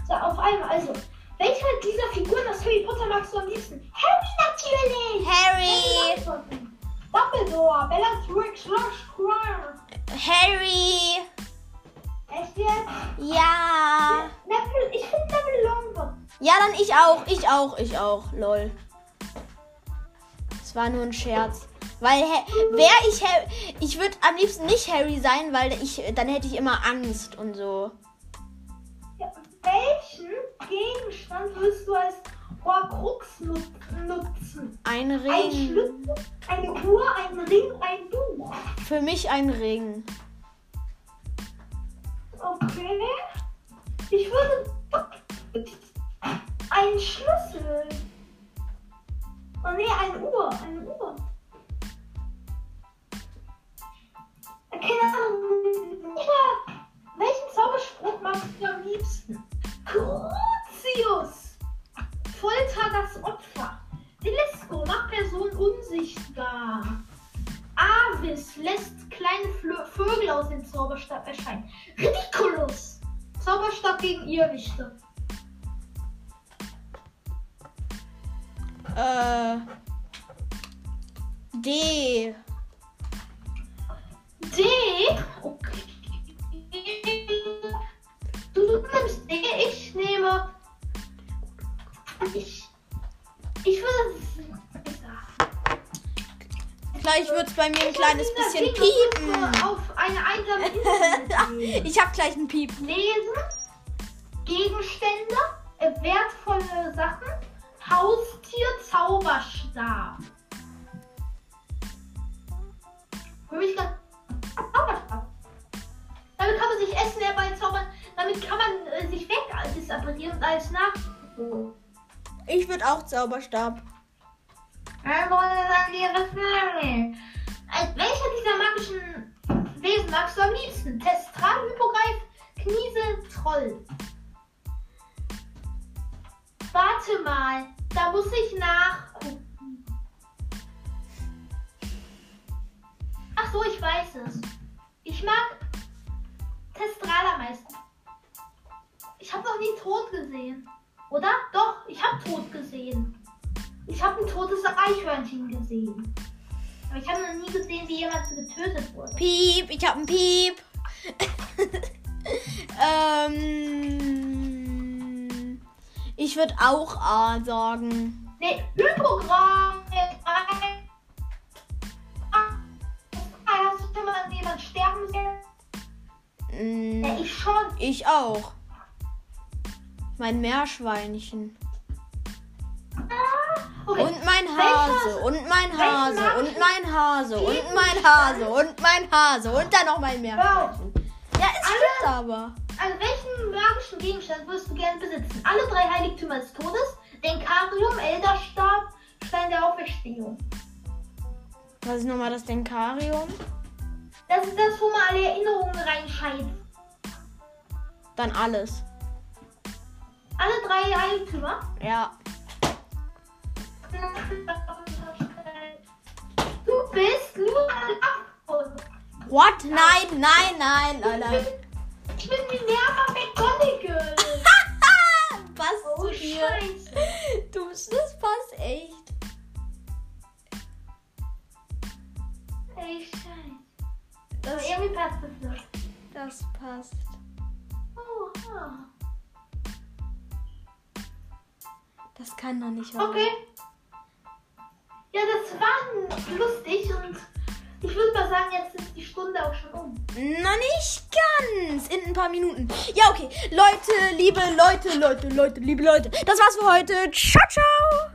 so auf einmal. Also, welcher dieser Figuren aus Harry Potter magst du am liebsten? Harry natürlich! Harry! Dumbledore, Bellatrix Lestrange. Harry! Echt jetzt? Ja! Neville, ich finde Neville Longbottom. Ja, dann ich auch, ich auch, ich auch. Lol. Es war nur ein Scherz. Weil, wäre ich Harry, ich würde am liebsten nicht Harry sein, weil ich, dann hätte ich immer Angst und so. Ja, welchen Gegenstand willst du als Horcrux nu- nutzen? Ein Ein Ring. Schlüssel, eine Uhr, ein Ring, ein Buch. Für mich ein Ring. Okay. Ich würde ein Schlüssel. Oh nee, eine Uhr. Eine Uhr. Keine Ahnung. Welchen Zauberspruch magst du am liebsten? Crucius. Folter das Opfer. Delisco macht Person unsichtbar. Avis lässt kleine Flö Vögel aus dem Zauberstab erscheinen. Ridiculous. Zauberstab gegen Irrwichte. Äh. D. D. Okay. Du nimmst D, ich nehme. Ich. Ich würde. Gleich wird es bei mir ein Ich kleines bisschen piepen. Auf eine einsame [laughs] Insel. Ich hab gleich ein Piep. Lesen, Gegenstände, äh, wertvolle Sachen, Haustier, Zauberstab. Für mich ganz Zauberstab. Damit kann man sich Essen herbeizaubern, damit kann man äh, sich weg disapparieren und alles nach. Ich würde auch Zauberstab. Also, wir, was sagen Als welcher dieser magischen Wesen magst du am liebsten? Testral, Hypogreif, Kniesel, Troll. Warte mal, da muss ich nachgucken. Ach so, ich weiß es. Ich mag Testral am meisten. Ich habe noch nie tot gesehen. Oder? Doch, ich habe tot gesehen. Ich habe ein totes Eichhörnchen gesehen. Aber ich habe noch nie gesehen, wie jemand getötet wurde. Piep, ich hab ein Piep. [laughs] ähm. Ich würde auch A sagen. Nee, Hypogramm. Hast du schon mal jemand sterben sehen? Mm, Ja, ich schon. ich auch. Mein Meerschweinchen. Und mein Hase. Und mein Hase. Und mein Hase. Und mein Hase. Und mein Hase. Und dann noch mein Meerschweinchen. Ja, es stimmt aber. Also welchen magischen Gegenstand würdest du gerne besitzen? Alle drei Heiligtümer des Todes, Denkarium, Elderstab, Stein der Auferstehung. Was ist nochmal das Denkarium? Das ist das, wo man alle Erinnerungen reinscheint. Dann alles. Alle drei Heiligtümer. Ja. Du bist nur ein Affe. What? Nein, nein, nein, nein, nein. Ich bin Minerva McGonagall. Passt [laughs] Oh, zu dir. Scheiße. Du, das passt echt. Ey, Scheiße. Das, Aber irgendwie passt das nicht. das passt. Oha. Das kann doch nicht wahr Okay. Ja, das war lustig und ich würde mal sagen, jetzt ist die Stunde auch schon um. Na, nicht ganz. In ein paar Minuten. Ja, okay. Leute, liebe Leute, Leute, Leute, liebe Leute. Das war's für heute. Ciao, ciao.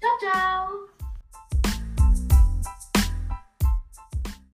Ciao, ciao.